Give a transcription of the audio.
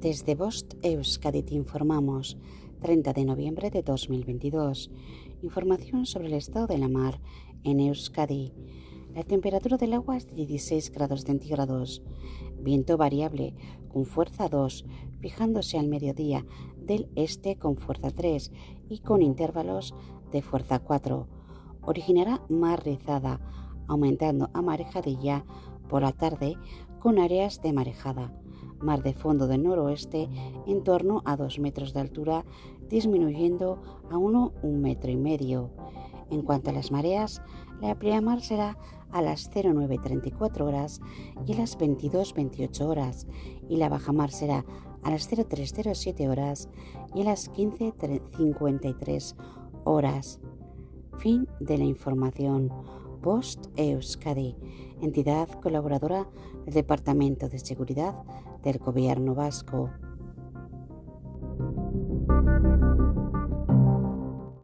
Desde Bost Euskadi te informamos 30 de noviembre de 2022. Información sobre el estado de la mar en Euskadi. La temperatura del agua es de 16 grados centígrados. Viento variable con fuerza 2, fijándose al mediodía del este con fuerza 3 y con intervalos de fuerza 4. Originará mar rizada, aumentando a marejadilla por la tarde con áreas de marejada mar de fondo del noroeste en torno a 2 metros de altura, disminuyendo a 1 un metro y medio. En cuanto a las mareas, la pleamar será a las 09.34 horas y a las 22.28 horas, y la bajamar será a las 03.07 horas y a las 15.53 horas. Fin de la información. Post Euskadi, entidad colaboradora del Departamento de Seguridad del Gobierno Vasco.